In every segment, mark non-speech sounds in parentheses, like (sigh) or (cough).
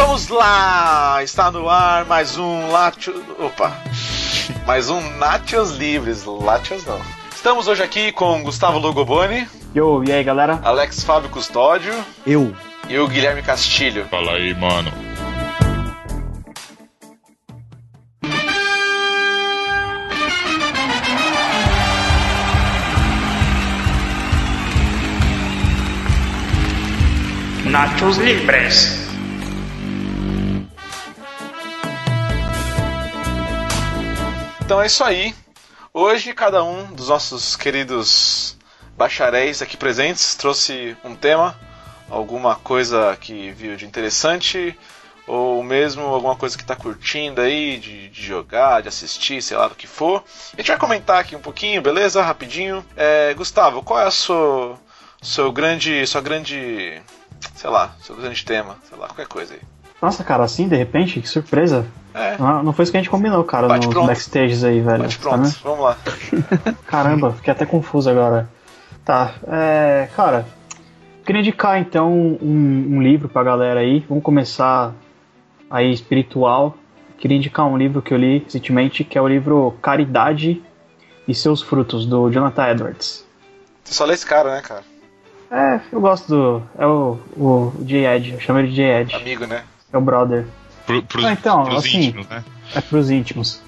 Vamos lá! Está no ar mais um Latios. Opa! Mais um Nachos Livres. Latios não. Estamos hoje aqui com Gustavo Logoboni. Yo, e aí galera? Alex Fábio Custódio. Eu. E o Guilherme Castilho. Fala aí, mano. Nachos Libres. Então é isso aí. Hoje cada um dos nossos queridos bacharéis aqui presentes trouxe um tema, alguma coisa que viu de interessante, ou mesmo alguma coisa que está curtindo aí, de, de, jogar, de assistir, sei lá do que for. A gente vai comentar aqui um pouquinho, beleza? Rapidinho. É, Gustavo, qual é a sua, seu grande, sua grande, sei lá, seu grande tema, sei lá, qualquer coisa aí. Nossa, cara, assim, de repente, que surpresa. É. Não, não foi isso que a gente combinou, cara, Bate nos pronto. backstages aí, velho. Bate Tá pronto, vendo? vamos lá. (laughs) Caramba, fiquei até confuso agora. Tá, é. Cara, queria indicar então um, um livro pra galera aí. Vamos começar aí espiritual. Queria indicar um livro que eu li recentemente, que é o livro Caridade e seus frutos, do Jonathan Edwards. Você só lê esse cara, né, cara? É, eu gosto do. É o, o J. Ed, eu chamo ele de J. Ed. Amigo, né? É o brother. Pro, Ah, então, pros assim, íntimos, né? É pros íntimos.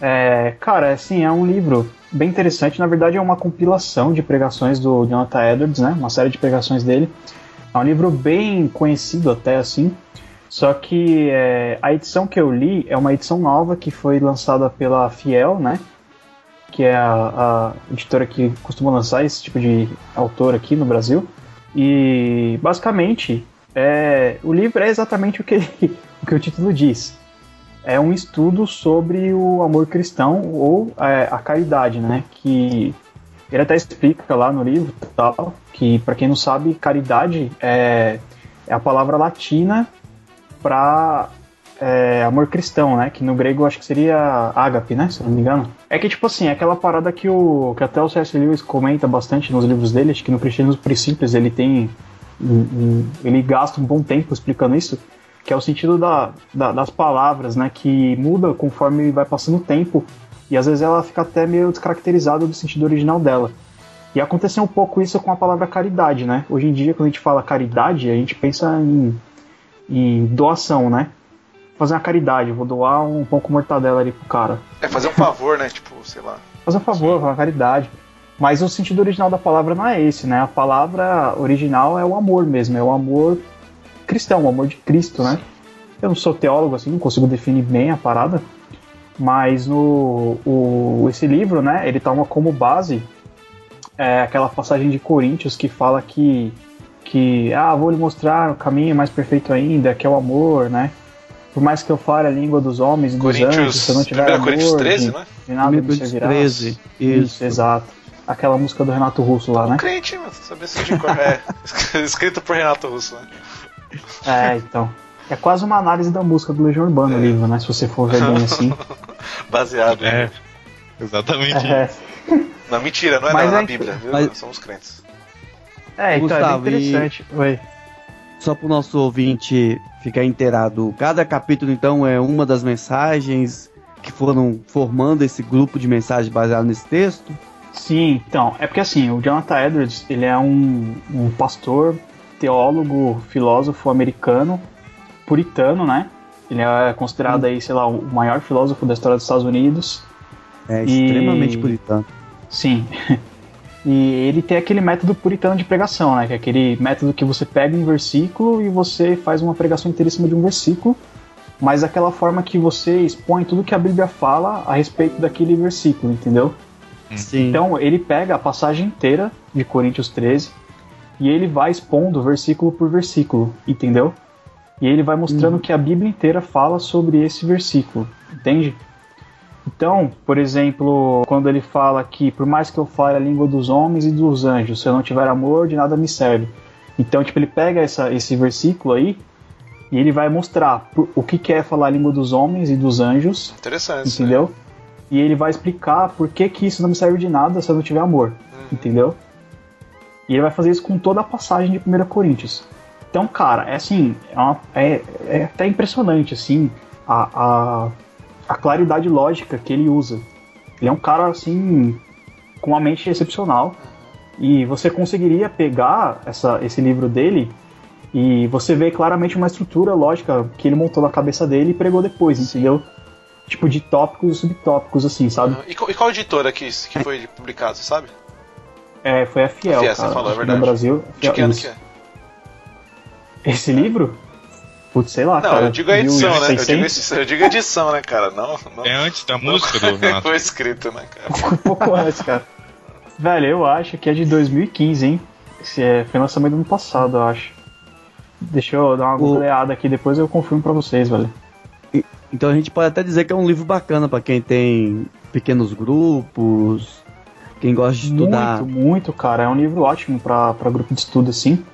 É, cara, assim, é um livro bem interessante. Na verdade, é uma compilação de pregações do Jonathan Edwards, né? Uma série de pregações dele. É um livro bem conhecido até assim. Só que é, a edição que eu li é uma edição nova que foi lançada pela Fiel, né? Que é a, a editora que costuma lançar esse tipo de autor aqui no Brasil. E basicamente, é, o livro é exatamente o que, o que o título diz é um estudo sobre o amor cristão ou é, a caridade, né? Que ele até explica lá no livro tal, que para quem não sabe, caridade é, é a palavra latina para é, amor cristão, né? Que no grego acho que seria ágape, né? Se não me engano. É que tipo assim, é aquela parada que o que até o C.S. Lewis comenta bastante nos livros dele, acho que no Cristianismo Princípios ele tem ele gasta um bom tempo explicando isso que é o sentido da, da- das palavras, né, que muda conforme vai passando o tempo e às vezes ela fica até meio descaracterizada do sentido original dela. E aconteceu um pouco isso com a palavra caridade, né? Hoje em dia, quando a gente fala caridade, a gente pensa em, em doação, né? Fazer uma caridade, vou doar um pão com mortadela ali pro cara. É fazer um favor, né? Tipo, sei lá. Fazer um favor, uma caridade. Mas o sentido original da palavra não é esse, né? A palavra original é o amor mesmo, é o amor cristão, o amor de Cristo, né? Eu não sou teólogo assim, não consigo definir bem a parada, mas no o, esse livro, né? Ele toma como base é, aquela passagem de Coríntios que fala que que ah vou lhe mostrar o caminho mais perfeito ainda, que é o amor, né? Por mais que eu fale a língua dos homens e dos anjos, Coríntios. se eu não tiver 1 amor, Coríntios 13, de, né? de nada me 1 servirá. 13. Isso, Isso. exato. Aquela música do Renato Russo lá, né? Crente, mano. Saber se de cor. É. (laughs) Escrito por Renato Russo, né? É, então. É quase uma análise da música do Legião Urbana o livro, né? Se você for ver bem assim. (laughs) Baseado. É, exatamente. É, Não, mentira, não é Mas na, na é- Bíblia, viu? mas- Somos crentes. é então Gustavo, é bem e- interessante. Oi. Só para o nosso ouvinte ficar inteirado, cada capítulo então é uma das mensagens que foram formando esse grupo de mensagens baseado nesse texto. Sim, então, é porque assim, o Jonathan Edwards, ele é um, um pastor, teólogo, filósofo americano, puritano, né? Ele é considerado aí, sei lá, o maior filósofo da história dos Estados Unidos. É E- extremamente puritano. Sim. (laughs) E ele tem aquele método puritano de pregação, né? Que é aquele método que você pega um versículo e você faz uma pregação inteira em cima de um versículo, mas aquela forma que você expõe tudo que a Bíblia fala a respeito daquele versículo, entendeu? Sim. Então ele pega a passagem inteira de Coríntios 13 e ele vai expondo versículo por versículo, entendeu? E ele vai mostrando que a Bíblia inteira fala sobre esse versículo, entende? Então, por exemplo, quando ele fala que por mais que eu fale a língua dos homens e dos anjos, se eu não tiver amor, de nada me serve. Então, tipo, ele pega essa, esse versículo aí e ele vai mostrar por- o que que é falar a língua dos homens e dos anjos Interessante. entendeu? E ele vai explicar por que, que isso não me serve de nada se eu não tiver amor, entendeu? E ele vai fazer isso com toda a passagem de 1 Coríntios. Então, cara, é assim, é, uma- é- é até impressionante, assim, a, a, a claridade lógica que ele usa. Ele é um cara, assim, com uma mente excepcional. E você conseguiria pegar essa, esse livro dele e você vê claramente uma estrutura lógica que ele montou na cabeça dele e pregou depois, entendeu? Tipo, de tópicos e subtópicos, assim, sabe? E, qual- e qual editora que, que foi publicado, você sabe? É, foi a Fiel, A Fiel, você cara. falou, é verdade. No Brasil, De Fiel, que ano isso. que é? Esse livro? Putz, sei lá, Não, cara. eu digo a edição, né? Eu digo, 1600? esse- eu digo a edição, né, cara? Não, não. É antes da (laughs) música do Renato. foi escrito, né, cara? um pouco antes, cara. Velho, eu acho que é de 2015, hein? Esse é, foi lançamento do ano passado, eu acho. Deixa eu dar uma googleada aqui, depois eu confirmo pra vocês, velho. Então a gente pode até dizer que é um livro bacana pra quem tem pequenos grupos, quem gosta de estudar. Muito, muito, cara. É um livro ótimo pra, pra grupo de estudo, assim.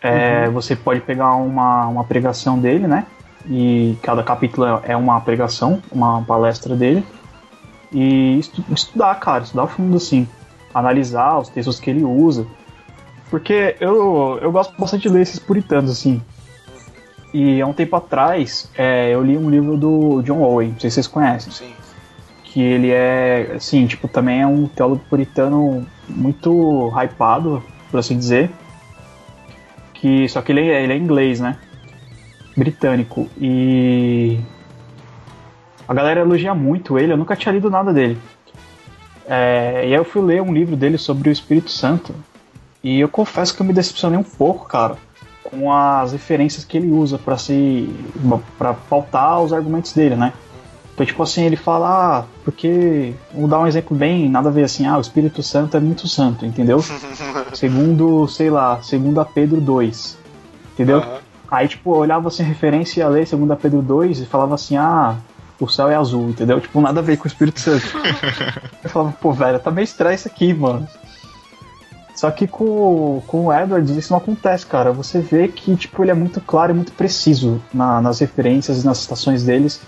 É, Você pode pegar uma, uma pregação dele, né? E cada capítulo é uma pregação, uma palestra dele. E estu- estudar, cara, estudar fundo, assim. Analisar os textos que ele usa. Porque eu, eu gosto bastante de ler esses puritanos, assim. E há um tempo atrás, é, eu li um livro do John Owen, não sei se vocês conhecem Sim. Que ele é, assim, tipo, também é um teólogo puritano muito hypado, por assim dizer. Que, só que ele é, ele é inglês, né? Britânico. E a galera elogia muito ele, eu nunca tinha lido nada dele. É, e aí eu fui ler um livro dele sobre o Espírito Santo. E eu confesso que eu me decepcionei um pouco, cara, com as referências que ele usa pra se. para pautar os argumentos dele, né? Então, tipo assim, ele fala, ah, porque. Vou dar um exemplo bem, nada a ver assim, ah, o Espírito Santo é muito santo, entendeu? (laughs) segundo, sei lá, segundo a Pedro 2. Entendeu? Aham. Aí, tipo, eu olhava assim a referência e ia ler segundo a Pedro 2 e falava assim, ah, o céu é azul, entendeu? Tipo, nada a ver com o Espírito Santo. (laughs) eu falava, pô, velho, tá meio estranho isso aqui, mano. Só que com, com o Edwards isso não acontece, cara. Você vê que, tipo, ele é muito claro e muito preciso na- nas referências e nas citações deles,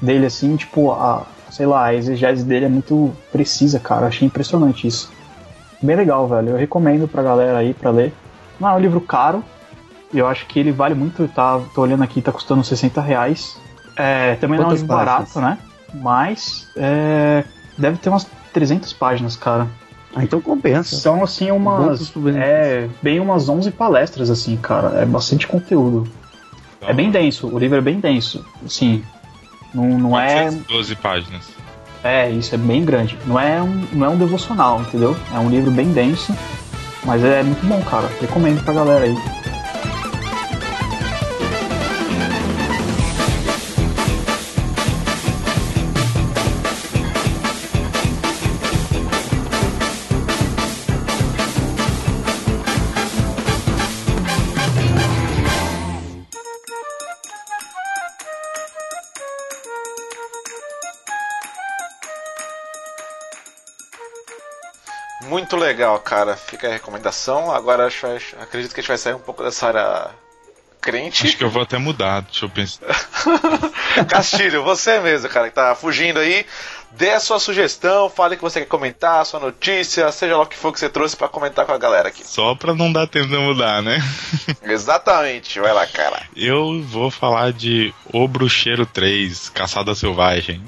dele, assim, tipo, a, sei lá, a exegese dele é muito precisa, cara. Achei impressionante isso. Bem legal, velho. Eu recomendo pra galera aí pra ler. Não é um livro caro. Eu acho que ele vale muito. Tá, tô olhando aqui, tá custando 60 reais. É, também não é um Quantas livro barato, né? Mas é, deve ter umas 300 páginas, cara. Ah, então compensa. São assim umas. É, bem umas 11 palestras, assim, cara. É bastante conteúdo. É bem denso, o livro é bem denso. Assim, não, não é. 12 páginas. É, isso é bem grande. Não é, um, não é um devocional, entendeu? É um livro bem denso, mas é muito bom, cara. Recomendo pra galera aí. Muito legal, cara. Fica a recomendação. Agora acho, acho- acredito que a gente vai sair um pouco dessa área crente. Acho que eu vou até mudar. Deixa eu pensar. (laughs) Castilho, você mesmo, cara, que tá fugindo aí. Dê a sua sugestão, fale o que você quer comentar, a sua notícia, seja lá o que for que você trouxe pra comentar com a galera aqui. Só pra não dar tempo de mudar, né? (laughs) Exatamente, vai lá, cara. Eu vou falar de O Bruxeiro 3, Caçada Selvagem.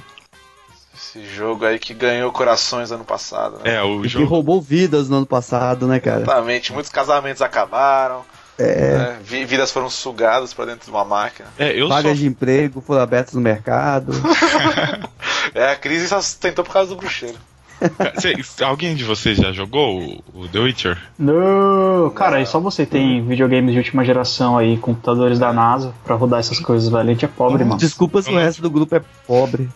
Esse jogo aí que ganhou corações ano passado, né? É, o E que jogo. roubou vidas no ano passado, né, cara? Exatamente, muitos casamentos acabaram, É. né? Vi- vidas foram sugadas pra dentro de uma máquina. É, eu Vagas só. de emprego foram abertas no mercado. (laughs) É, a crise só se tentou por causa do bruxeiro. Cê- alguém de vocês já jogou o, o The Witcher? Não, cara, e só você tem videogames de última geração aí, computadores da NASA, pra rodar essas coisas, velho. A gente é pobre, mano. Desculpa se o resto do grupo é pobre.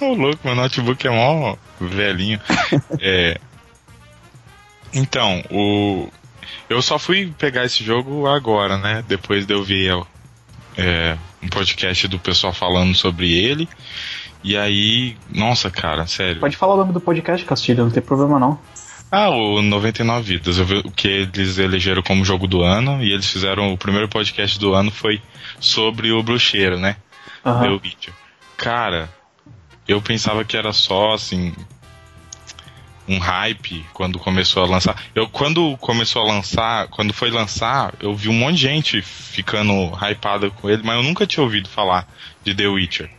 Ô, louco, meu notebook é mó velhinho. (laughs) É. Então, o. Eu só fui pegar esse jogo agora, né? Depois de eu ver é, um podcast do pessoal falando sobre ele. E aí, nossa, cara, sério. Pode falar o nome do podcast, Castilho, não tem problema não. Ah, o 99 Vidas, eu vi o que eles elegeram como jogo do ano. E eles fizeram. O primeiro podcast do ano foi sobre o Bruxeiro, né? Aham. The Witcher. Cara, eu pensava que era só assim. um hype quando começou a lançar. Eu quando começou a lançar, quando foi lançar, eu vi um monte de gente ficando hypada com ele, mas eu nunca tinha ouvido falar de The Witcher.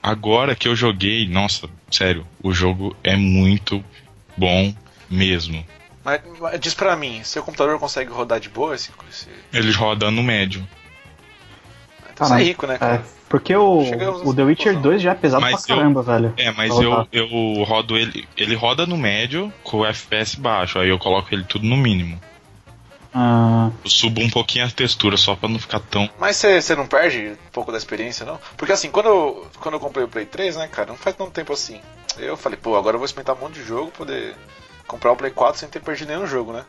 Agora que eu joguei, nossa, sério, o jogo é muito bom mesmo. Mas, mas diz pra mim, seu computador consegue rodar de boa esse. esse... Ele roda no médio. Então você é rico, né, cara? É, porque o, Chegamos o The Witcher conclusão. 2 já é pesado Mas pra eu- caramba, velho. É, mas eu, eu rodo ele. Ele roda no médio com o FPS baixo, aí eu coloco ele tudo no mínimo. Ah, Eu subo um pouquinho a textura só pra não ficar tão. Mas você você não perde um pouco da experiência, não? Porque assim, quando eu, quando eu comprei o Play 3, né, cara, não faz tanto tempo assim. Eu falei, pô, agora eu vou experimentar um monte de jogo pra poder comprar o Play 4 sem ter perdido nenhum jogo, né?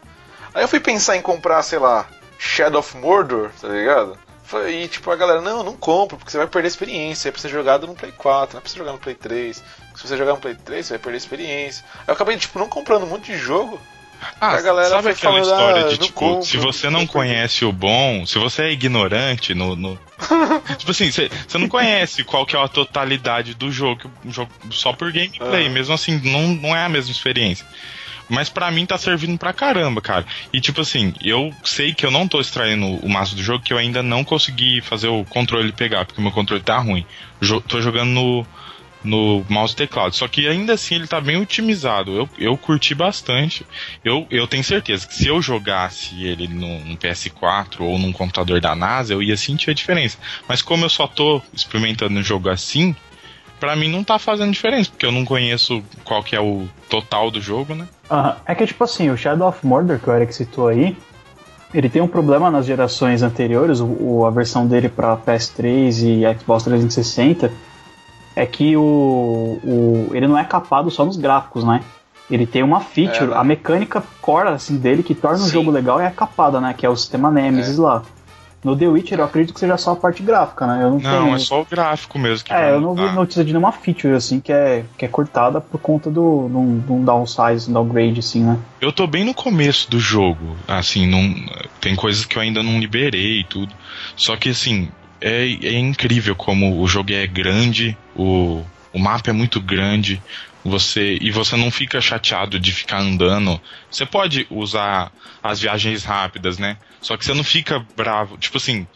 Aí eu fui pensar em comprar, sei lá, Shadow of Mordor, tá ligado? Foi- E tipo, a galera, não, não compra, porque você vai perder a experiência, é pra ser jogado no Play 4, não é pra você jogar no Play 3. Se você jogar no Play 3, você vai perder a experiência. Eu acabei, tipo, não comprando um monte de jogo. Ah, A galera sabe aquela falando, história ah, de não tipo, compro, se você não conhece o bom, se você é ignorante no. no- (laughs) tipo assim, você não conhece qual que é a totalidade do jogo, jogo só por gameplay, Ah. mesmo assim, não, não é a mesma experiência. Mas pra mim tá servindo pra caramba, cara. E tipo assim, eu sei que eu não tô extraindo o maço do jogo, que eu ainda não consegui fazer o controle pegar, porque o meu controle tá ruim. Jo tô jogando no, no mouse e teclado. Só que ainda assim ele tá bem otimizado. Eu, eu curti bastante. Eu, eu tenho certeza que se eu jogasse ele no, no PS4 ou num computador da NASA, eu ia sentir a diferença. Mas como eu só tô experimentando um jogo assim, pra mim não tá fazendo diferença, porque eu não conheço qual que é o total do jogo, né? aham. é que tipo assim, o Shadow of Mordor que o Eric citou aí, ele tem um problema nas gerações anteriores, o, o- a versão dele pra PS3 e Xbox 360, é que o, o ele não é capado só nos gráficos, né? Ele tem uma feature, É, né? a mecânica core assim, dele que torna o Sim. jogo legal é a capada, né? Que é o sistema Nemesis lá. No The Witcher eu acredito que seja só a parte gráfica, né? Eu não, Não, tenho... é só o gráfico mesmo que É, eu não vi notícia de nenhuma feature assim que é, que é cortada por conta do, de um- de um downsize, um downgrade, assim, né? Eu tô bem no começo do jogo, assim, não, tem coisas que eu ainda não liberei e tudo. Só que assim, é, é incrível como o jogo é grande, o, o mapa é muito grande, você e você não fica chateado de ficar andando. Você pode usar as viagens rápidas, né? Só que você não fica bravo, tipo assim,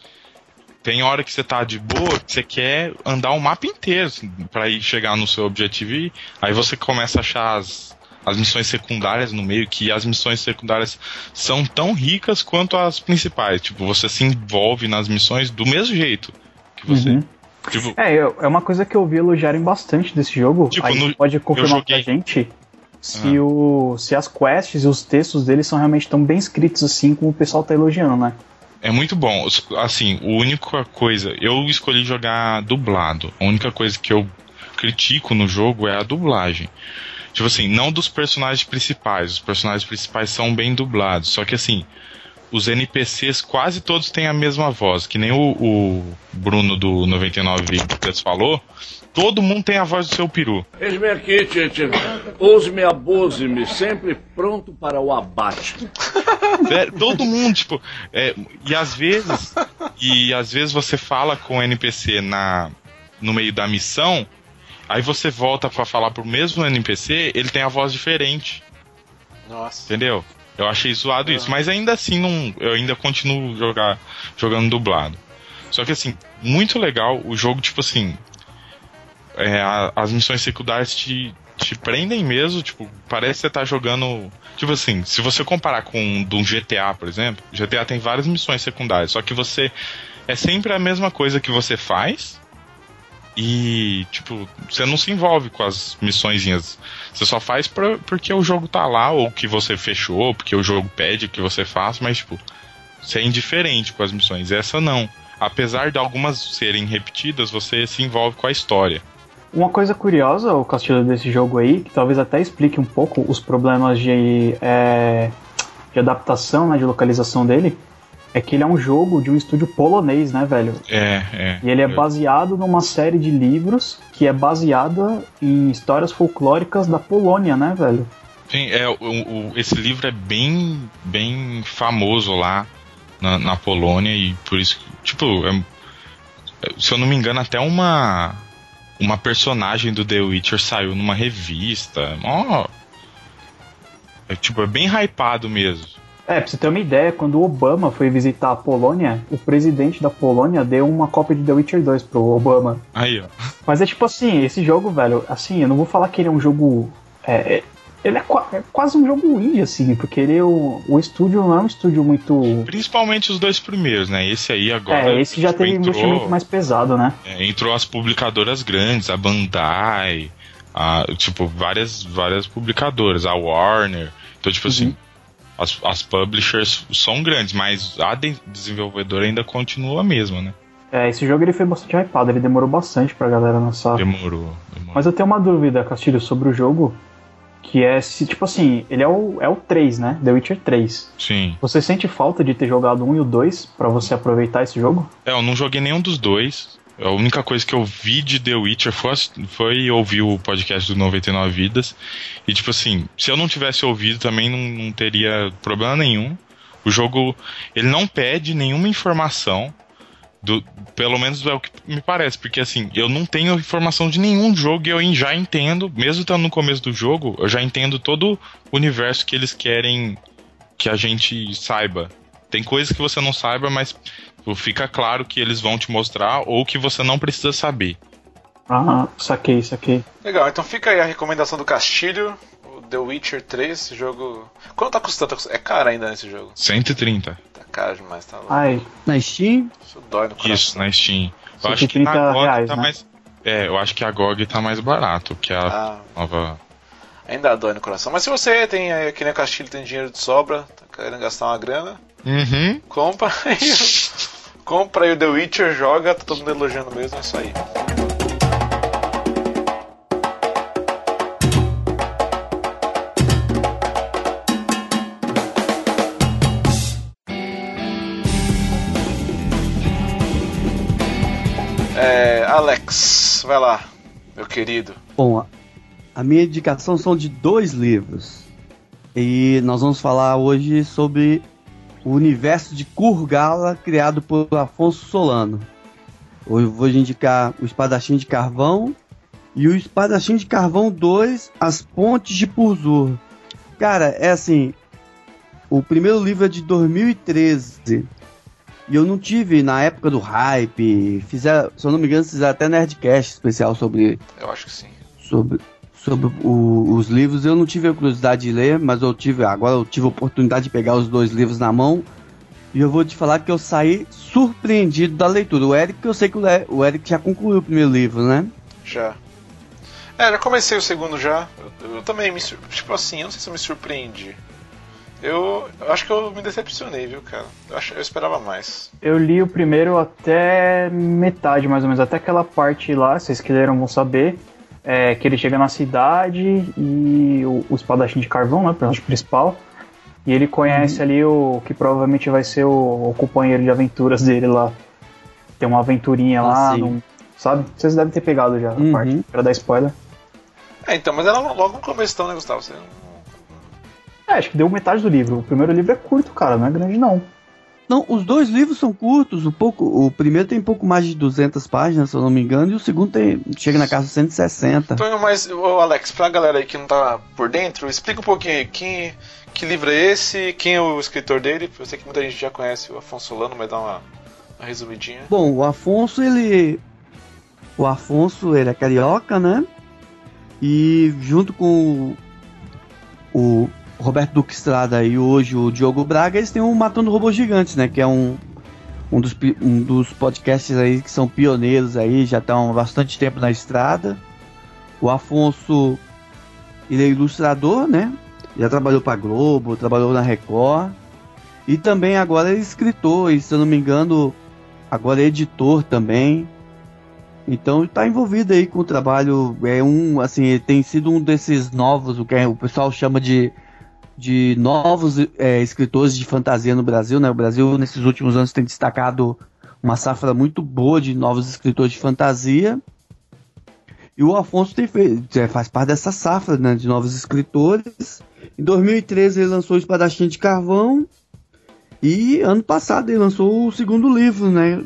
tem hora que você tá de boa, que você quer andar o mapa inteiro assim, pra ir chegar no seu objetivo e aí você começa a achar as, as missões secundárias no meio, que as missões secundárias são tão ricas quanto as principais. Tipo, você se envolve nas missões do mesmo jeito que você. Uhum. Tipo, É, é uma coisa que eu vi elogiarem bastante desse jogo. Tipo, Aí no- pode confirmar pra gente se, Ah. o, se as quests e os textos deles são realmente tão bem escritos assim como o pessoal tá elogiando, né? É muito bom. Assim, a única coisa. Eu escolhi jogar dublado. A única coisa que eu critico no jogo é a dublagem. Tipo assim, não dos personagens principais. Os personagens principais são bem dublados. Só que assim, os NPCs quase todos têm a mesma voz. Que nem o, o Bruno do 99 Vidas falou. Todo mundo tem a voz do seu peru. Eis-me aqui, Tite. Use-me, abuse-me, sempre pronto para o abate. É, todo mundo, tipo, é, e às vezes, e às vezes você fala com o NPC na, no meio da missão, aí você volta pra falar pro mesmo NPC, ele tem a voz diferente, Nossa. entendeu? Eu achei zoado isso, mas ainda assim não, eu ainda continuo jogar, jogando dublado. Só que assim, muito legal o jogo, tipo assim, é, a- as missões secundárias te, te prendem mesmo, tipo, parece que você tá jogando. Tipo assim, se você comparar com um, de um GTA, por exemplo, GTA tem várias missões secundárias, só que você. É sempre a mesma coisa que você faz. E, tipo, você não se envolve com as missõezinhas. Você só faz pra, porque o jogo tá lá, ou que você fechou, ou porque o jogo pede que você faça, mas, tipo, você é indiferente com as missões. Essa não. Apesar de algumas serem repetidas, você se envolve com a história. Uma coisa curiosa, o Castilho, desse jogo aí, que talvez até explique um pouco os problemas de, é, de adaptação, né, de localização dele, é que ele é um jogo de um estúdio polonês, né, velho? É, é. E ele é Eu- baseado numa série de livros que é baseada em histórias folclóricas da Polônia, né, velho? Sim, é, o, o- esse livro é bem, bem famoso lá na, na Polônia e por isso, que, tipo, é- se eu não me engano, até uma uma personagem do The Witcher saiu numa revista. Mó, É, tipo, é bem hypado mesmo. É, pra você ter uma ideia, quando o Obama foi visitar a Polônia, o presidente da Polônia deu uma cópia de The Witcher 2 pro Obama. Aí, ó. Mas é tipo assim, esse jogo, velho, assim, eu não vou falar que ele é um jogo. É, é- ele é, qua- é quase um jogo indie, assim, porque ele é o, o estúdio não é um estúdio muito. Principalmente os dois primeiros, né? Esse aí agora. é, esse já tipo, teve entrou, investimento mais pesado, né? é, entrou as publicadoras grandes, a Bandai, a, tipo, várias, várias publicadoras, a Warner. Então, tipo Uhum. assim, as, as publishers são grandes, mas a de- desenvolvedora ainda continua a mesma, né? É, esse jogo ele foi bastante hypado, ele demorou bastante pra galera lançar. Demorou. demorou. Mas eu tenho uma dúvida, Castilho, sobre o jogo, que é se, tipo assim, ele é o, é o 3, né? The Witcher 3. Sim. Você sente falta de ter jogado o 1 e o 2 pra você aproveitar esse jogo? É, eu não joguei nenhum dos dois. A única coisa que eu vi de The Witcher foi, foi ouvir o podcast do 99 Vidas. E, tipo assim, se eu não tivesse ouvido também não, não teria problema nenhum. O jogo, ele não pede nenhuma informação. Do, pelo menos é o que me parece, porque assim, eu não tenho informação de nenhum jogo e eu já entendo, mesmo estando no começo do jogo, eu já entendo todo o universo que eles querem que a gente saiba. Tem coisas que você não saiba, mas Tipo, Fica claro que eles vão te mostrar ou que você não precisa saber. Ah, saquei, saquei. Legal, então fica aí a recomendação do Castilho, o The Witcher 3, esse jogo. Quanto tá custando? Tá É caro ainda nesse jogo. 130. Tá caro demais, tá louco. Ai, Na Steam, Isso dói no coração. Isso, na Steam. Eu acho que 130 na GOG reais, tá né? mais. É, eu acho que a GOG tá mais barato que a Ah, nova. ainda dói no coração. Mas se você tem, eh, que nem o Castilho, tem dinheiro de sobra, querendo gastar uma grana, Uhum. compra aí. compra aí o The Witcher, joga, tá todo mundo elogiando mesmo, é isso aí. É, Alex, vai lá, meu querido. Bom, a- a minha indicação são de dois livros. E nós vamos falar hoje sobre o universo de Kurgala criado por Afonso Solano. Hoje eu vou indicar o Espadachim de Carvão e o Espadachim de Carvão 2, As Pontes de Purzur. Cara, é assim, o primeiro livro é de 2013. E eu não tive na época do hype. Fizeram, se eu não me engano, fizeram até Nerdcast especial sobre Eu acho que sim. sobre, sobre o- os livros. Eu não tive a curiosidade de ler, mas eu tive. Agora eu tive a oportunidade de pegar os dois livros na mão. E eu vou te falar que eu saí surpreendido da leitura. O Eric, eu sei que o, Le- o Eric já concluiu o primeiro livro, né? Já. É, já comecei o segundo já. Eu, eu também me Tipo assim, eu não sei se eu me surpreendi. Eu, eu acho que eu me decepcionei, viu, cara? Eu, ach- eu esperava mais. eu li o primeiro até metade, mais ou menos, até aquela parte lá, vocês que leram vão saber, é, que ele chega na cidade e o, o espadachim de carvão, né, o personagem principal, e ele conhece ali o que provavelmente vai ser o, o companheiro de aventuras dele lá. Tem uma aventurinha Ah, lá, num- sabe? Vocês devem ter pegado já Uhum. a parte, pra dar spoiler. É, então, mas era logo no começo, então, né, Gustavo? Você É, acho que deu metade do livro. O primeiro livro é curto, cara, não é grande não. Não, os dois livros são curtos. O, pouco, o primeiro tem pouco mais de 200 páginas, se eu não me engano, e o segundo tem, chega na casa de 160. Então, mas, ô, Alex, pra galera aí que não tá por dentro, explica um pouquinho aí. Quem, que livro é esse? Quem é o escritor dele? Eu sei que muita gente já conhece o Afonso Solano, mas dá uma, uma resumidinha. Bom, o Afonso, ele. O Afonso, ele é carioca, né? E junto com o Roberto Duque Estrada e hoje o Diogo Braga, eles têm o Matando Robôs Gigantes, né? Que é um, um, dos, um dos podcasts aí que são pioneiros aí, já estão há bastante tempo na estrada. O Afonso, ele é ilustrador, né? Já trabalhou para Globo, trabalhou na Record. E também agora é escritor, e se eu não me engano, agora é editor também. Então está envolvido aí com o trabalho. É um, assim, tem sido um desses novos, o que o pessoal chama de, de novos é, escritores de fantasia no Brasil, né? O Brasil nesses últimos anos tem destacado uma safra muito boa de novos escritores de fantasia. E o Afonso tem feito, é, faz parte dessa safra né, de novos escritores. Em 2013 ele lançou o Espadachim de Carvão. E ano passado ele lançou o segundo livro, né?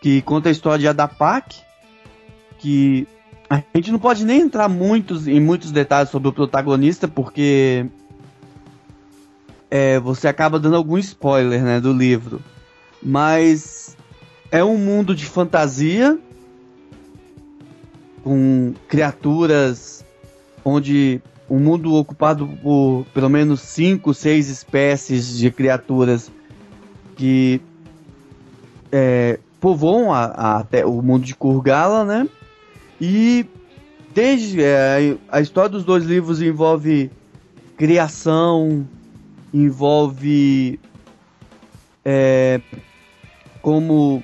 Que conta a história de Adapak. Que a gente não pode nem entrar muitos, em muitos detalhes sobre o protagonista, porque é, você acaba dando algum spoiler né, do livro. Mas é um mundo de fantasia com criaturas onde um mundo ocupado por pelo menos cinco, seis espécies de criaturas que é, povoam a, a, a, o mundo de Kurgala, né? E desde é, a história dos dois livros envolve criação, envolve é, como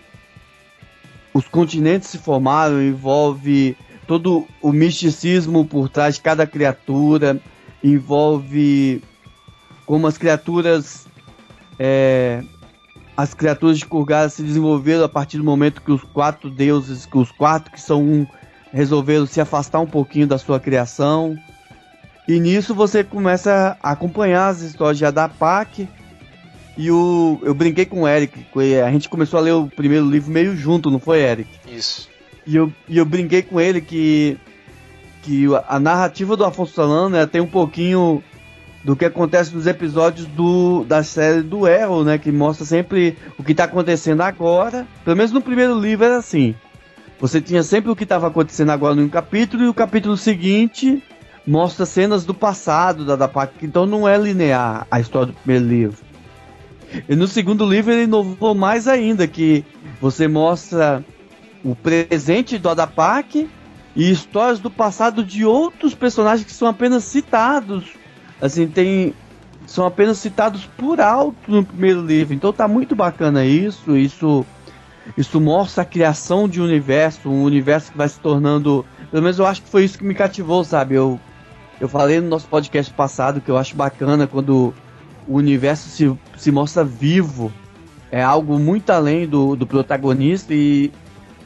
os continentes se formaram, envolve todo o misticismo por trás de cada criatura, envolve como as criaturas é, as criaturas de Kurgara se desenvolveram a partir do momento que os quatro deuses, que os quatro que são um, resolveram se afastar um pouquinho da sua criação. E nisso você começa a acompanhar as histórias de Adapak. E o, eu brinquei com o Eric, a gente começou a ler o primeiro livro meio junto, não foi, Eric? Isso. E eu, e eu brinquei com ele que, que a narrativa do Afonso Solano né, tem um pouquinho do que acontece nos episódios do, da série do Arrow, né? Que mostra sempre o que está acontecendo agora. Pelo menos no primeiro livro era assim. Você tinha sempre o que estava acontecendo agora no capítulo e o capítulo seguinte mostra cenas do passado da Adapak. Então não é linear a história do primeiro livro. E no segundo livro ele inovou mais ainda, que você mostra o presente do Adapak e histórias do passado de outros personagens que são apenas citados assim, tem são apenas citados por alto no primeiro livro. Então tá muito bacana isso. Isso isso mostra a criação de um universo, um universo que vai se tornando, pelo menos eu acho que foi isso que me cativou, sabe? Eu eu falei no nosso podcast passado que eu acho bacana quando o universo se, se mostra vivo. É algo muito além do, do protagonista e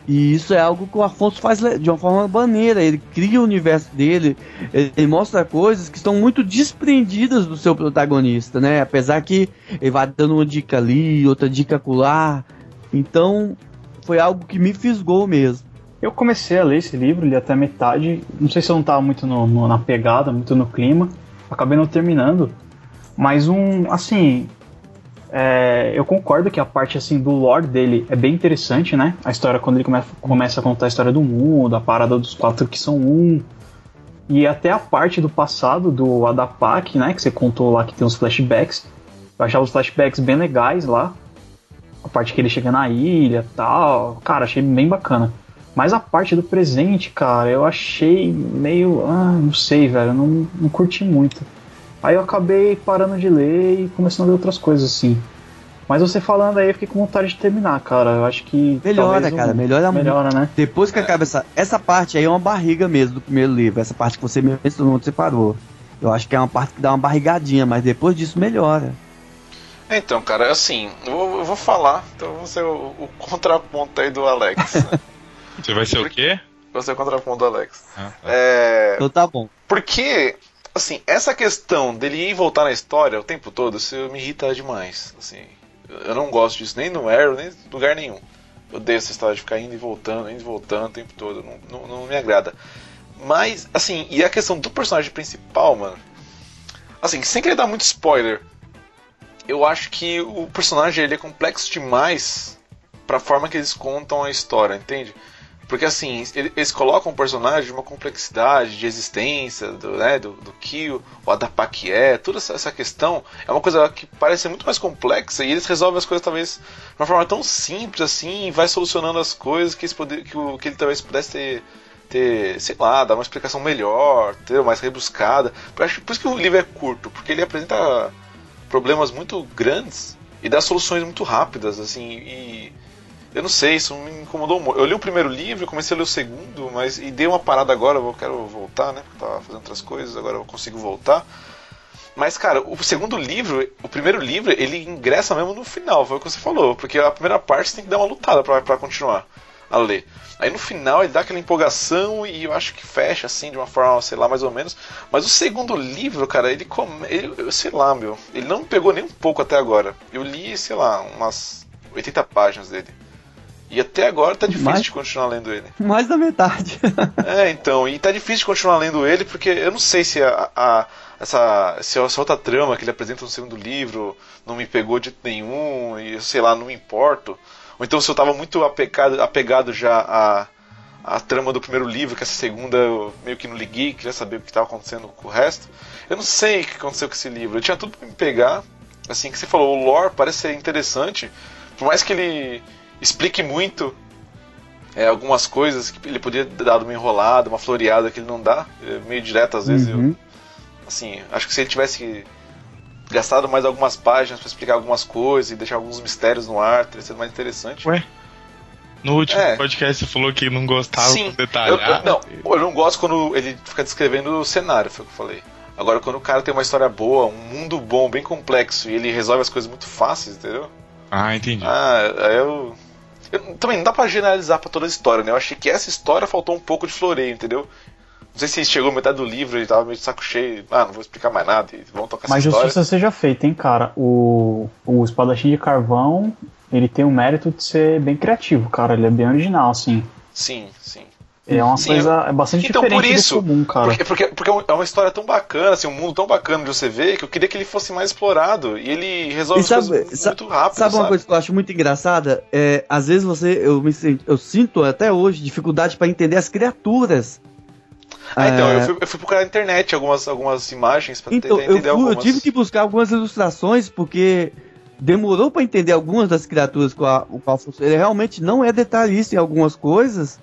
e isso é algo que o Afonso faz de uma forma maneira. Ele cria o universo dele, ele, mostra coisas que estão muito desprendidas do seu protagonista, né? Apesar que ele vai dando uma dica ali, outra dica acolá. Então, foi algo que me fisgou mesmo. Eu comecei a ler esse livro, li até metade. Não sei se eu não estava muito no, no, na pegada, muito no clima. Acabei não terminando. Mas um, assim, é, eu concordo que a parte assim do lore dele é bem interessante, né? A história quando ele come, começa a contar a história do mundo, a parada dos quatro que são um. E até a parte do passado do Adapak, né? Que você contou lá que tem uns flashbacks. Eu achava os flashbacks bem legais lá. A parte que ele chega na ilha tal. Cara, achei bem bacana. Mas a parte do presente, cara, eu achei meio. Ah, não sei, velho. Eu não, não curti muito. Aí eu acabei parando de ler e começando a ler outras coisas assim. Mas você falando aí, eu fiquei com vontade de terminar, cara. Eu acho que. Melhora, cara. Melhora, melhora né? Depois que acaba essa. Essa parte aí é uma barriga mesmo do primeiro livro. Essa parte que você mencionou, você parou. Eu acho que é uma parte que dá uma barrigadinha, mas depois disso melhora. Então, cara, assim, eu vou, eu vou falar, então vou ser o, o, contraponto aí do Alex. (laughs) você vai ser o quê? Vou ser o contraponto do Alex. Ah, tá. É... Então tá bom. Porque assim, essa questão dele ir e voltar na história o tempo todo, isso me irrita demais. Assim, eu não gosto disso nem no Arrow, nem em lugar nenhum. Eu odeio essa história de ficar indo e voltando, indo e voltando o tempo todo. Não, não, não, me agrada. Mas, assim, e a questão do personagem principal, mano. Assim, sem querer dar muito spoiler, eu acho que o personagem ele é complexo demais pra forma que eles contam a história, entende? Porque assim, eles colocam o personagem de uma complexidade de existência, do, né, do, do que o, o Adapak é, toda essa, essa, questão é uma coisa que parece muito mais complexa e eles resolvem as coisas talvez de uma forma tão simples assim, e vai solucionando as coisas que, poder, que, o, que ele talvez pudesse ter, ter, sei lá, dar uma explicação melhor, ter mais rebuscada. Por isso que o livro é curto, porque ele apresenta problemas muito grandes e dá soluções muito rápidas, assim, e eu não sei, isso me incomodou muito. Eu li o primeiro livro, comecei a ler o segundo, mas e dei uma parada agora, eu quero voltar, né? Porque tava fazendo outras coisas, agora eu consigo voltar. Mas, cara, o segundo livro, o primeiro livro, ele ingressa mesmo no final, foi o que você falou, porque a primeira parte você tem que dar uma lutada para continuar a ler. Aí no final ele dá aquela empolgação e eu acho que fecha assim de uma forma, sei lá, mais ou menos. Mas o segundo livro, cara, ele, come, ele sei lá, meu, ele não me pegou nem um pouco até agora. Eu li, sei lá, umas 80 páginas dele. E até agora tá difícil mais, de continuar lendo ele. Mais da metade. (laughs) é, então, e tá difícil de continuar lendo ele porque eu não sei se a, a, essa, essa outra trama que ele apresenta no segundo livro não me pegou de nenhum, e sei lá, não me importo. Ou então se eu estava muito apegado, apegado já a, a trama do primeiro livro, que essa segunda eu meio que não liguei, queria saber o que estava acontecendo com o resto. Eu não sei o que aconteceu com esse livro. Eu tinha tudo para me pegar. Assim que você falou, o lore parece ser interessante. Por mais que ele explique muito é, algumas coisas que ele podia ter dado uma enrolada, uma floreada que ele não dá, é meio direto às vezes. Uhum. Eu, assim, acho que se ele tivesse gastado mais algumas páginas para explicar algumas coisas e deixar alguns mistérios no ar, teria sido mais interessante. Ué? No último É. podcast você falou que não gostava Sim, do detalhe. eu, eu- não, eu não gosto quando ele fica descrevendo o cenário, foi o que eu falei. Agora, quando o cara tem uma história boa, um mundo bom, bem complexo, e ele resolve as coisas muito fáceis, entendeu? Ah, entendi. Ah, aí eu. Eu- também não dá pra generalizar pra toda a história, né? Eu achei que essa história faltou um pouco de floreio, entendeu? Não sei se chegou metade do livro e tava meio de saco cheio. Ah, não vou explicar mais nada e vamos tocar Mas essa história. justiça seja feita, hein, cara. O, o espadachim de carvão, ele tem o mérito de ser bem criativo, cara. Ele é bem original, assim. Sim, sim. É uma Sim, coisa é bastante Então, diferente por isso, do comum, cara. Porque, porque, porque é um- é uma história tão bacana, assim, um mundo tão bacana de você ver, que eu queria que ele fosse mais explorado. E ele resolve E as sabe- coisas muito, rápido, Sabe sabe? uma coisa que eu acho muito engraçada? É, às vezes você, eu me sinto, eu sinto até hoje dificuldade para entender as criaturas. Ah, então, É, eu, fui, eu fui procurar na internet algumas, algumas imagens pra Então, tentar eu, entender fui- eu algumas. tive que buscar algumas ilustrações porque demorou para entender algumas das criaturas com a, o qual ele realmente não é detalhista em algumas coisas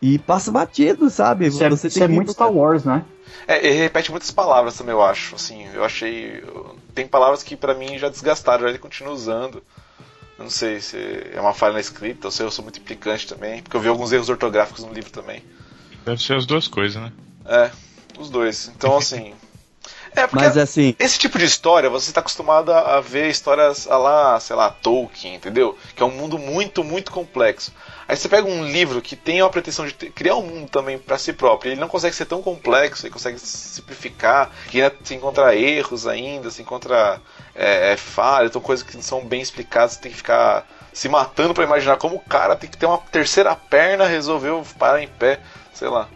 e passa batido, sabe? Isso é, isso é muito Star Wars, né? É, ele repete muitas palavras também, eu acho. Assim, eu achei. Tem palavras que pra mim já desgastaram, já ele continua usando. Eu não sei se é uma falha na escrita, ou se eu sou muito implicante também, porque eu vi alguns erros ortográficos no livro também. Deve ser as duas coisas, né? É, os dois. Então, assim. É, porque Mas assim, esse tipo de história, você está acostumado a a ver histórias a lá, sei lá, Tolkien, entendeu? Que é um mundo muito, muito complexo. Aí você pega um livro que tem a pretensão de criar um mundo também para si próprio, e ele não consegue ser tão complexo, ele consegue simplificar, e ainda se encontra erros ainda, se encontra é, é, falhas, então coisas que não são bem explicadas, você tem que ficar se matando para imaginar como o cara tem que ter uma terceira perna, resolveu parar em pé, sei lá.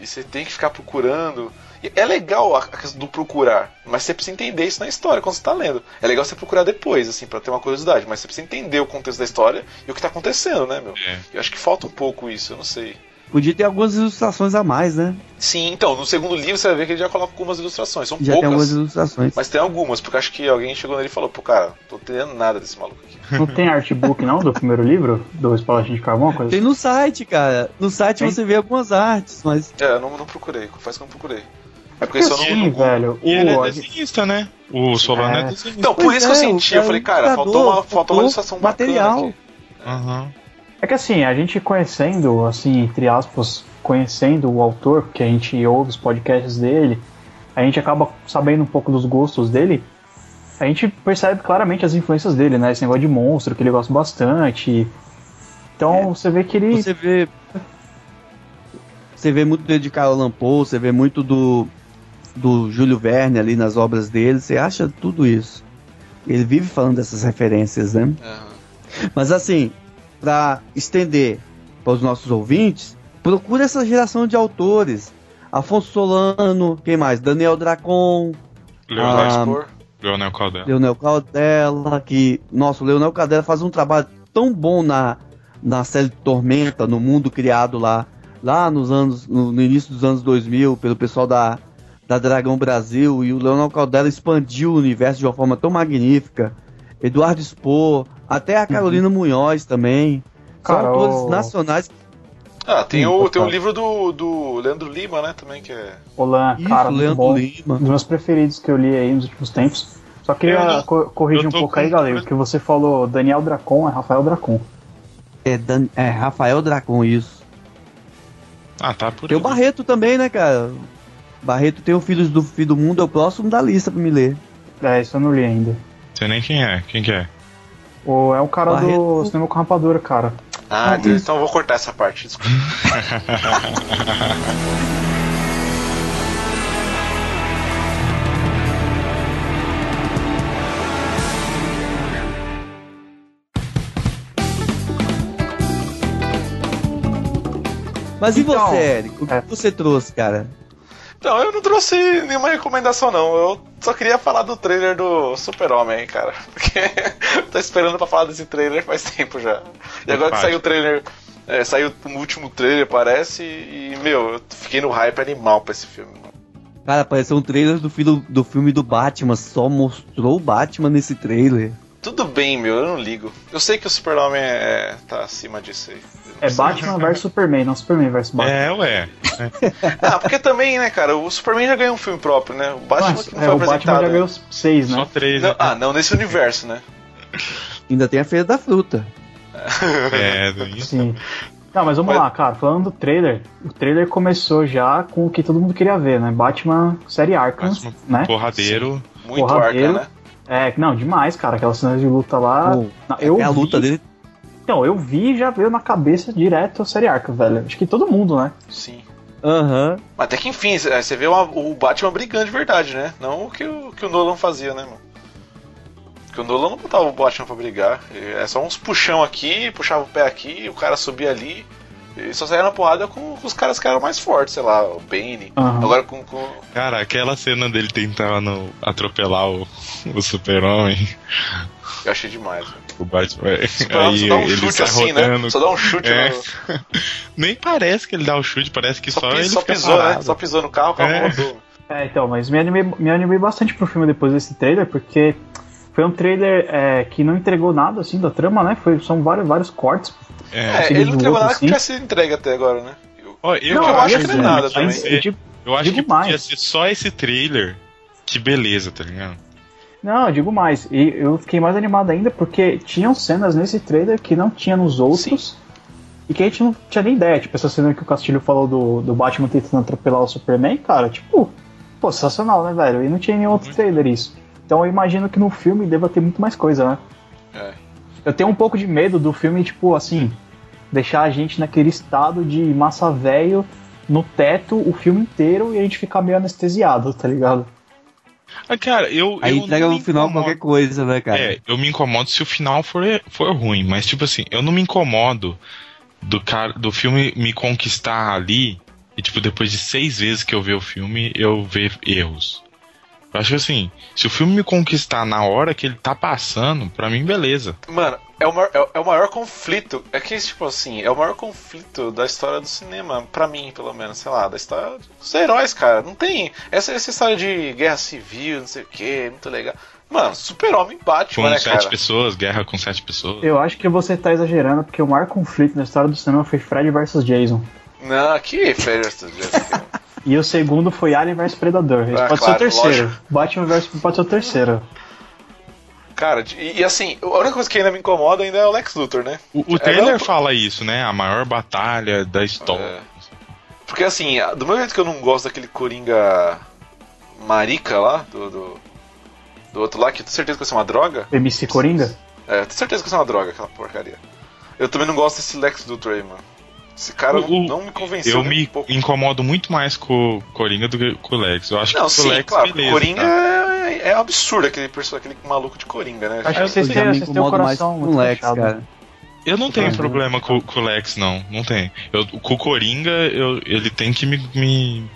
E você tem que ficar procurando. É legal a a questão do procurar, mas você precisa entender isso na história quando você tá lendo. É legal você procurar depois, assim, pra ter uma curiosidade, mas você precisa entender o contexto da história e o que tá acontecendo, né, meu? É. Eu acho que falta um pouco isso, eu não sei. podia ter algumas ilustrações a mais, né? Sim, então, no segundo livro você vai ver que ele já coloca algumas ilustrações. São Já tem algumas poucas, ilustrações. mas tem algumas, porque acho que alguém chegou nele e falou, pô, cara, tô entendendo nada desse maluco aqui. Não tem artbook, não, do primeiro livro? Do espadachim de carvão? Coisa Tem no site, cara. No site Tem? você vê algumas artes, mas É, eu não, não procurei, confesso que eu não procurei. É porque só não. Sim, velho. E ele O, é desenhista, né? O Solano é, É. desenhista. Então, por Pois isso que eu é, senti, eu falei, cara, faltou uma, faltou uma ilustração bacana material. aqui. Aham. É que assim, a gente conhecendo, assim, entre aspas, conhecendo o autor, que a gente ouve os podcasts dele, a gente acaba sabendo um pouco dos gostos dele, a gente percebe claramente as influências dele, né? Esse negócio de monstro, que ele gosta bastante. Então você vê que ele. você vê. Você vê muito do Edgar Allan Poe, você vê muito do, do Júlio Verne ali nas obras dele, você acha tudo isso. Ele vive falando dessas referências, né? Aham. Mas assim, para estender para os nossos ouvintes, procura essa geração de autores. Afonso Solano, quem mais? Daniel Dracon, Leonardo Ah. Leonel Caldela. Leonel Caldela, que. Nossa, o Leonel Caldela faz um trabalho tão bom na, na série Tormenta, no mundo criado lá, lá nos anos. No, no início dos anos 2000, pelo pessoal da, da Dragão Brasil, e o Leonel Caldela expandiu o universo de uma forma tão magnífica. Eduardo Spor, até a Carolina Munhoz também. São Cara, autores nacionais. Ah, tem, Sim, o, tem o livro do, do Leandro Lima, né, também, que é... Olan, Isso, cara, Leandro bom. Lima. Um dos meus preferidos que eu li aí nos últimos tempos. Só queria Eu não- co- corrigir um pouco aí, com- galera, porque você falou Daniel Dracon, é Rafael Dracon. É, Dan- é, Rafael Dracon, isso. Ah, tá por Tem o aí. Barreto também, né, cara? Barreto tem o Filhos do Fim do Mundo, é o próximo da lista pra me ler. É, isso eu não li ainda. Sei nem quem é. Quem que é? O, é o cara do Barreto. cinema com rapadura, cara. Ah, Ah, então, então eu vou cortar essa parte, desculpa. Mas e Então, você, Eric? O que é. você trouxe, cara? Então, eu não trouxe nenhuma recomendação, não. Eu só queria falar do trailer do Super-Homem, cara. (laughs) Porque tô esperando pra falar desse trailer faz tempo já. E agora que saiu o trailer. é, saiu o último trailer, parece, e, meu, eu fiquei no hype animal pra esse filme. Cara, apareceu um trailer do, do filme do Batman, só mostrou o Batman nesse trailer. Tudo bem, meu, eu não ligo. Eu sei que o Super-Homem é, tá acima disso aí. É Batman vs Superman, não Superman vs Batman. É, ué. (laughs) Ah, porque também, né, cara, o Superman já ganhou um filme próprio, né? O Batman Mas, que não é, foi o Batman apresentado. já ganhou seis, Só né? três. Não, né? ah, não nesse universo, né? (laughs) Ainda tem a Feira da Fruta. É, (laughs) isso. Sim. Não, mas vamos Mas- lá, cara. Falando do trailer, o trailer começou já com o que todo mundo queria ver, né? Batman série Arkham, Batman né? Porradeiro. Muito Porradeiro. arca, né? É, não, demais, cara. Aquelas cenas de luta lá. Pô, Não, eu é a luta vi- dele. Então, eu vi e já veio na cabeça direto a série Arkham, velho. Acho que todo mundo, né? Sim. Aham. Mas Até que enfim, é, você vê uma- o Batman brigando de verdade, né? Não o que o, que o Nolan fazia, né, mano? Porque o Nolan não botava o Batman pra brigar. É só uns puxão aqui, puxava o pé aqui, o cara subia ali. E só saía na porrada com, com os caras que eram mais fortes, sei lá, o Bane. Aham. Agora com, com. Cara, aquela cena dele tentando atropelar o, o super-homem, Eu achei demais. velho. o Batman. Aí só dá um ele chute assim, né? rodando. Só dá um chute É. no. (laughs) Nem parece que ele dá o chute, parece que Só, só, pis- ele só pisou, né? parado. Só pisou no carro, o carro É. rodou. É, então, mas me animei, me animei bastante pro filme depois desse trailer, porque foi um trailer é, que não entregou nada, assim, da trama, né? Foi, são vários, vários cortes. É. É, ele não entregou nada que assim. tivesse entregue até agora, né? Eu- eu, Não, eu eu acho que não é nada podia também. ser- eu digo, Eu acho que podia mais. ser só esse trailer. Que beleza, tá ligado? Não, eu digo mais. E eu fiquei mais animado ainda porque tinham cenas nesse trailer que não tinha nos outros. E que a gente não tinha nem ideia. Tipo, essa cena que o Castilho falou do, do Batman tentando atropelar o Superman, cara, tipo, pô, sensacional, né, velho? E não tinha nenhum outro trailer isso. Então eu imagino que no filme deva ter muito mais coisa, né? É. Eu tenho um pouco de medo do filme, tipo, assim, deixar a gente naquele estado de massa velho no teto o filme inteiro e a gente ficar meio anestesiado, tá ligado? Ah, cara, eu. Aí eu entrega no me final incomodo. qualquer coisa, né, cara? É, eu me incomodo se o final for, for ruim, mas tipo assim, eu não me incomodo do cara do filme me conquistar ali e tipo depois de seis vezes que eu ver o filme eu ver erros. Eu acho que assim, se o filme me conquistar na hora que ele tá passando, pra mim beleza. Mano, é o, maior, é, o- é o maior conflito. É que, tipo assim, é o maior conflito da história do cinema, pra mim, pelo menos, sei lá, da história dos heróis, cara. Não tem. Essa, essa história de guerra civil, não sei o que, muito legal. Mano, super-homem Com Batman, né, sete cara? pessoas, guerra com sete pessoas. Eu acho que você tá exagerando, porque o maior conflito na história do cinema foi Fred vs Jason. Não, aqui, Férias do E o segundo foi Alien vs Predador. Esse Ah, pode claro, ser o terceiro. Batman vs pode ser o terceiro. Cara, e, e assim, a única coisa que ainda me incomoda ainda é o Lex Luthor, né? O, o É, trailer não- fala isso, né? A maior batalha da história. É. Porque assim, do mesmo jeito que eu não gosto daquele Coringa marica lá, do, do, do outro lá, que eu tenho certeza que vai ser uma droga. MC Coringa? É, eu tenho certeza que vai ser uma droga, aquela porcaria. Eu também não gosto desse Lex Luthor aí, mano. Esse cara O- não, me convenceu Eu me um pouco. incomodo muito mais com o Coringa do que com o Lex. Eu acho Não, que sim, o Lex, claro, beleza. Coringa tá? é, é absurdo aquele, aquele maluco de Coringa, né? Acho que vocês têm, me vocês têm o coração com muito o Lex, fechado. cara. Eu não tenho problema com, com o Lex, não. Não tem. Eu, com o Coringa, eu, ele tem que me. me-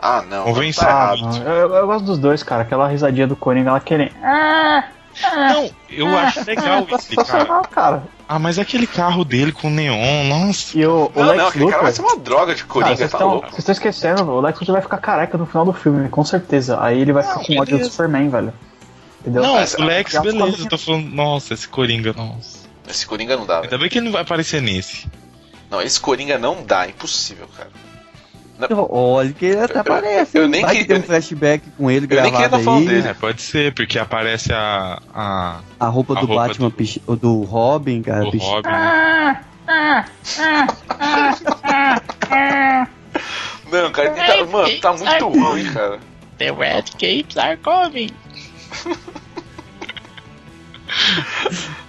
Ah, não. Convencer. Tá Ah, errado. não, eu, eu gosto dos dois, cara. Aquela risadinha do Coringa, ela querem. Ah, Não, eu acho legal tá (laughs) esse cara. cara. Ah, mas aquele carro dele com neon, nossa. E o, o Não, Lex não, Luthor. cara vai ser uma droga de Cara, Coringa, vocês tá estão louco? vocês estão esquecendo, o Lex Luthor vai ficar careca no final do filme, com certeza. Aí ele vai Não, ficar com ódio do. Superman, velho. Entendeu? Não, o Lex, é beleza. Eu tô falando, nossa, esse Coringa, nossa. Esse Coringa não dá, velho. Ainda bem que ele não vai aparecer nesse. Não, esse Coringa não dá, impossível, cara. Olha que ele até aparece. eu nem Vai que tem um flashback com ele eu nem gravado tá aí. dele. É, pode ser, porque aparece a. a A roupa A do roupa Batman, do- do Robin, cara. o pichi- Robin. né? Não, cara, tá, mano, tá muito ruim, cara. The red capes are coming. (laughs)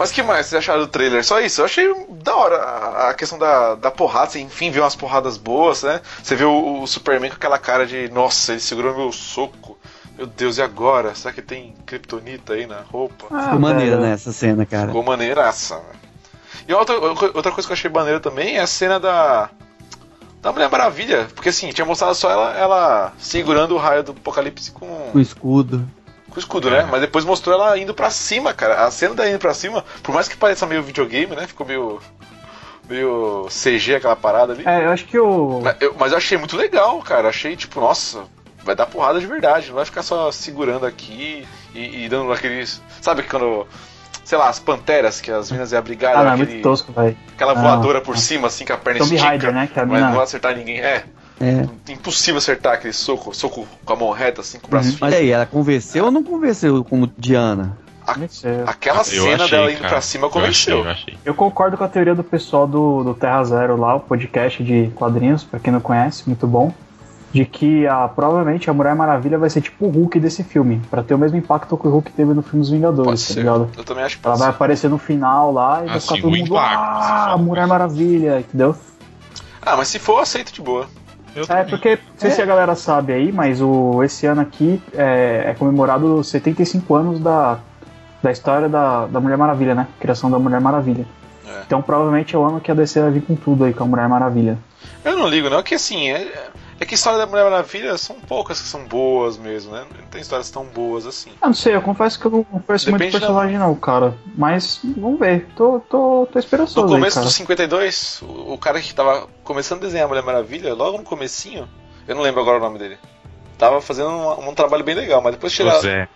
Mas que mais vocês acharam do trailer? Só isso, eu achei da hora a- questão da, da porrada, você enfim viu umas porradas boas, né? Você viu o, Superman com aquela cara de, nossa, ele segurou meu soco. Meu Deus, e agora? Será que tem Kryptonita aí na roupa? Ah, Ficou maneira, velho. né, essa cena, cara. Ficou maneiraça? E outra, outra coisa que eu achei maneira também é a cena da. da Mulher Maravilha. Porque assim, tinha mostrado só ela, ela segurando o raio do Apocalipse com, O escudo. Com escudo, né? Mas depois mostrou ela indo pra cima, cara. A cena da indo pra cima, por mais que pareça meio videogame, né? Ficou meio. meio CG aquela parada ali. É, eu acho que o. Mas eu, mas eu achei muito legal, cara. Achei tipo, nossa, vai dar porrada de verdade. Não vai ficar só segurando aqui e, e dando aqueles. Sabe quando. Sei lá, as panteras que as minas iam brigar, Ah, não, é aquele- muito tosco, velho. aquela Não, voadora por não. cima, assim, com a perna Tomb estica. Raider, né, que a mas mina- não vai acertar ninguém. É, É. impossível acertar aquele soco, soco com a mão reta, assim, com o braço Uhum. Mas aí, ela convenceu ou não convenceu como Diana? Convenceu. Aquela Eu cena achei, dela indo cara. pra cima Eu convenceu. achei, eu achei. Eu concordo com a teoria do pessoal do, do Terra Zero lá, o podcast de quadrinhos, pra quem não conhece, muito bom. De que a, provavelmente a Mulher Maravilha vai ser tipo o Hulk desse filme, pra ter o mesmo impacto que o Hulk teve no filme Os Pode Vingadores, tá ligado? Eu também acho que Ela pode vai ser. aparecer no final lá e vai Ah, ficar todo mundo. impacto, Ah. Mulher Maravilha, entendeu? Ah, mas se for, eu aceito de boa. Eu É, também. porque, não sei se a galera sabe aí, mas o, esse ano aqui é, é comemorado os 75 anos da, da história da, da Mulher Maravilha, né? Criação da Mulher Maravilha. É. Então provavelmente é o ano que a DC vai vir com tudo aí com a Mulher Maravilha. Eu não ligo, não, que assim, é, é que a história da Mulher Maravilha são poucas que são boas mesmo, né? Não tem histórias tão boas assim. Ah, não sei, eu confesso que eu não conheço muito Depende o personagem não, cara. Mas vamos ver, tô, tô, tô esperançoso No aí, começo cara. dos 52, o, o cara que tava começando a desenhar a Mulher Maravilha, logo no comecinho, eu não lembro agora o nome dele, tava fazendo um, um trabalho bem legal, mas depois tiraram, José.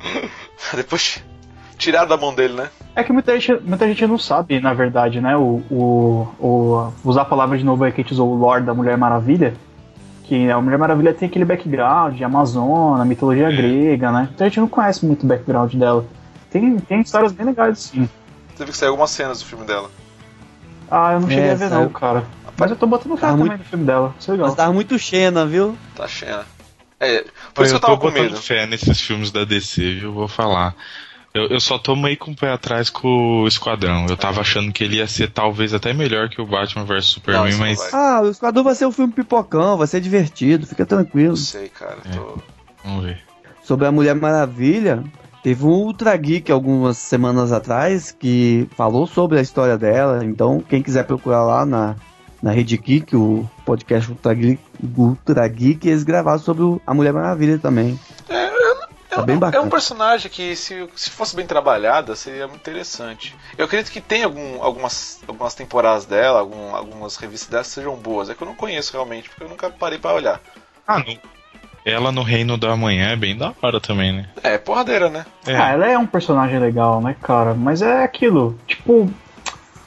(laughs) depois tiraram da mão dele, né? É que muita gente, muita gente não sabe, na verdade, né? O, o, o- usar a palavra de novo aí que a gente usou, o lore da Mulher Maravilha. Que a Mulher Maravilha tem aquele background de Amazônia, mitologia grega, né? Então a gente não conhece muito o background dela. Tem, tem histórias bem legais, sim. Você viu que saiu algumas cenas do filme dela. Ah, eu não cheguei É, a ver, não, cara. Mas eu tô botando fé também muito- no filme dela. Isso é legal. Mas tava muito Xena, viu? Tá cheia. É, por isso que eu tô tava com botando medo. fé nesses filmes da DC, viu? Vou falar. Eu, eu só tô meio com o pé atrás com o Esquadrão. Eu tava achando que ele ia ser talvez até melhor que o Batman vs Superman, não mas. Ah, o Esquadrão vai ser um filme pipocão, vai ser divertido, fica tranquilo. Não sei, cara. Tô... Vamos ver. Sobre a Mulher Maravilha, teve um Ultra Geek algumas semanas atrás que falou sobre a história dela. Então, quem quiser procurar lá na, na Rede Geek, o podcast Ultra Geek, Ultra Geek, eles gravaram sobre o- a Mulher Maravilha também. É, Tá bem um- é bacana. um personagem que, se, se fosse bem trabalhada, seria muito interessante. Eu acredito que tem algum, algumas, algumas temporadas dela, algum- algumas revistas dela que sejam boas. É que eu não conheço realmente, porque eu nunca parei pra olhar. Ah, no- ela no Reino da Manhã é bem da hora também, né? É, porradeira, né? É. Ah, ela é um personagem legal, né, cara? Mas é aquilo, tipo.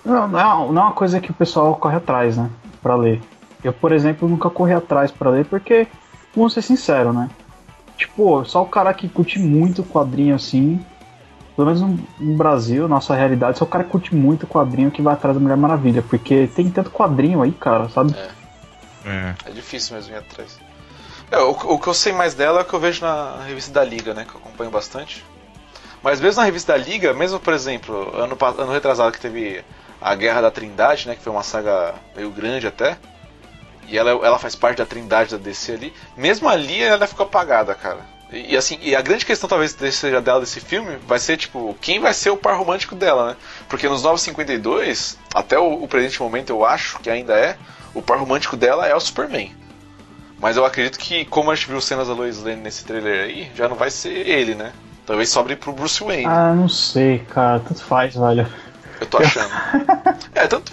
Não, não é uma- não é uma coisa que o pessoal corre atrás, né? Pra ler. Eu, por exemplo, nunca corri atrás pra ler porque, vamos ser sincero, né? Tipo, só o cara que curte muito quadrinho assim. Pelo menos no, no Brasil, nossa realidade, só o cara que curte muito quadrinho que vai atrás da Mulher Maravilha. Porque tem tanto quadrinho aí, cara, sabe? É. É difícil mesmo ir atrás. É, o, o que eu sei mais dela é o que eu vejo na revista da Liga, né? Que eu acompanho bastante. Mas mesmo na revista da Liga, mesmo, por exemplo, ano, ano retrasado que teve a Guerra da Trindade, né? Que foi uma saga meio grande até. E ela, ela faz parte da Trindade da DC ali. Mesmo ali, ela ficou apagada, cara. E, e assim, e a grande questão talvez seja dela desse filme vai ser, tipo, quem vai ser o par romântico dela, né? Porque nos 952, até o, o presente momento eu acho que ainda é, o par romântico dela é o Superman. Mas eu acredito que, como a gente viu cenas da Lois Lane nesse trailer aí, já não vai ser ele, né? Talvez sobre pro Bruce Wayne. Ah, não sei, cara. Tanto faz, velho. Eu tô achando. (laughs) é, tanto.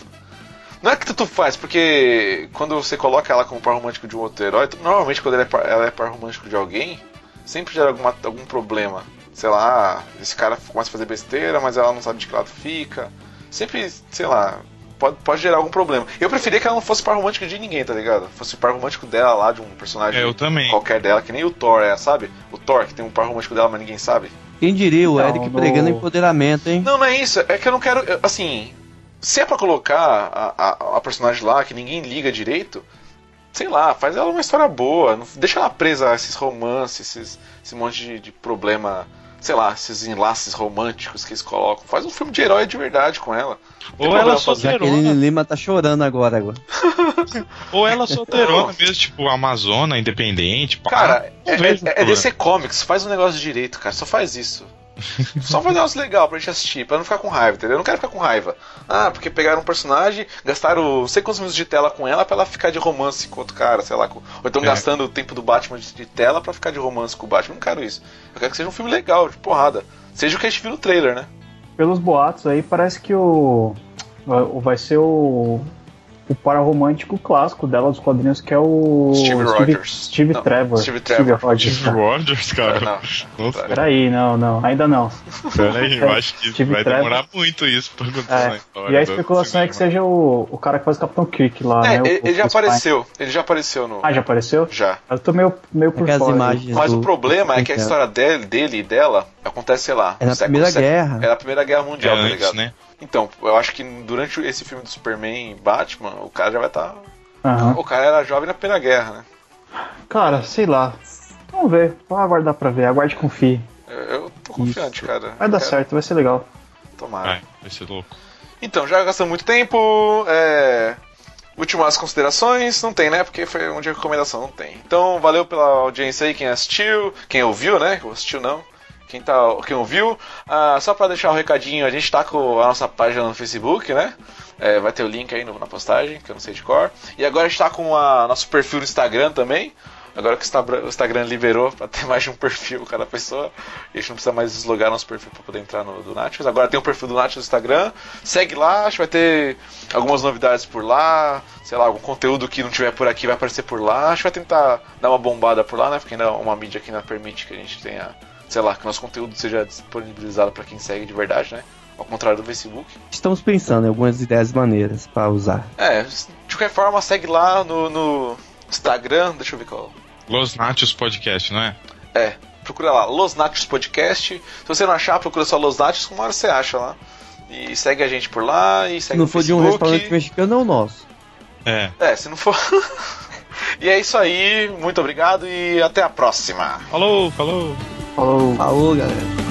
Não é que tanto faz, porque quando você coloca ela como par romântico de um outro herói, normalmente quando ela é par, ela é par romântico de alguém, sempre gera alguma, algum problema. Sei lá, esse cara começa a fazer besteira, mas ela não sabe de que lado fica. Sempre, sei lá, pode, pode gerar algum problema. Eu preferia que ela não fosse par romântico de ninguém, tá ligado? Fosse par romântico dela lá, de um personagem É, eu também. qualquer dela, que nem o Thor é, sabe? O Thor, que tem um par romântico dela, mas ninguém sabe. Quem diria, o Não, Eric no- pregando empoderamento, hein? Não, não é isso. É que eu não quero. Assim, se é pra colocar a, a, a personagem lá que ninguém liga direito, sei lá, faz ela uma história boa. Não, deixa ela presa a esses romances, esses, esse monte de, de problema. Sei lá, esses enlaces românticos que eles colocam. Faz um filme de herói de verdade com ela. Tem Ou ela fazer. Jaqueline solteirona, Lima tá chorando agora, agora. (laughs) ou ela solteirona mesmo, tipo Amazona, independente. pá. Cara, Não é, é, é problema. DC Comics, faz um negócio direito, cara. Só faz isso. (laughs) Só fazer um negócio legal pra gente assistir, pra não ficar com raiva, entendeu? Eu não quero ficar com raiva. Ah, porque pegaram um personagem, gastaram não sei quantos minutos de tela com ela pra ela ficar de romance com outro cara, sei lá. Com... Ou então É. gastando o tempo do Batman de, de tela pra ficar de romance com o Batman. Eu não quero isso. Eu quero que seja um filme legal, de porrada. Seja o que a gente viu no trailer, né? Pelos boatos aí, parece que o. o- Vai ser o. O par romântico clássico dela dos quadrinhos, que é o. Steve Rogers. Steve Não, Trevor. Steve Trevor. Rogers. Steve Rogers, cara. Não. Nossa, Peraí, não, não, ainda não. peraí, eu acho que Steve vai Trevor. demorar muito isso pra acontecer É, na história. E a especulação é que seja o, o cara que faz o Capitão Kirk lá, É, né? o- ele, ele já o Chris Pine. apareceu. Ele já apareceu no. Ah, já apareceu? Já. Eu tô meio, meio por Aquelas fora. aí. imagens. Mas do- o problema é que a É. história dele, dele e dela acontece, sei lá. É na Primeira século- Guerra. É na Primeira Guerra É Mundial, tá antes, ligado? né? Então, eu acho que durante esse filme do Superman e Batman, o cara já vai estar. Aham. O cara era jovem na Primeira Guerra, né? Cara, sei lá. Vamos ver. Vamos aguardar pra ver. Aguarde e confie. Eu, tô confiante, Isso. cara. Vai dar Quero- certo, vai ser legal. Tomara. Vai, vai ser louco. Então, já gastamos muito tempo. É... Últimas considerações? Não tem, né? Porque foi um dia de recomendação, não tem. Então, valeu pela audiência aí, quem assistiu, quem ouviu, né? Quem assistiu não. Quem, tá, quem ouviu. Ah, só pra deixar um recadinho, a gente tá com a nossa página no Facebook, né? É, vai ter o link aí no- na postagem, que eu não sei de cor. E agora a gente tá com a nosso perfil no Instagram também. Agora que o o Instagram liberou pra ter (laughs) mais de um perfil cada pessoa, a gente não precisa mais deslogar nosso perfil pra poder entrar no do Nachos. Agora tem o perfil do Nachos no Instagram. Segue lá, acho que vai ter algumas novidades por lá. Sei lá, algum conteúdo que não tiver por aqui vai aparecer por lá. Acho que vai tentar dar uma bombada por lá, né? Porque ainda é uma mídia que ainda permite que a gente tenha, sei lá, que nosso conteúdo seja disponibilizado pra quem segue de verdade, né? Ao contrário do Facebook. Estamos pensando em algumas ideias maneiras pra usar. É, de qualquer forma, segue lá no, no Instagram. Deixa eu ver qual. Los Nachos Podcast, não é? É, procura lá, Los Nachos Podcast. Se você não achar, procura só Los Nachos, uma hora você acha lá. E segue a gente por lá e Se segue não no for de um restaurante mexicano, é o nosso. É. É, se não for. (laughs) e é isso aí, muito obrigado e até a próxima. Falou, falou. Falou. Falou, galera.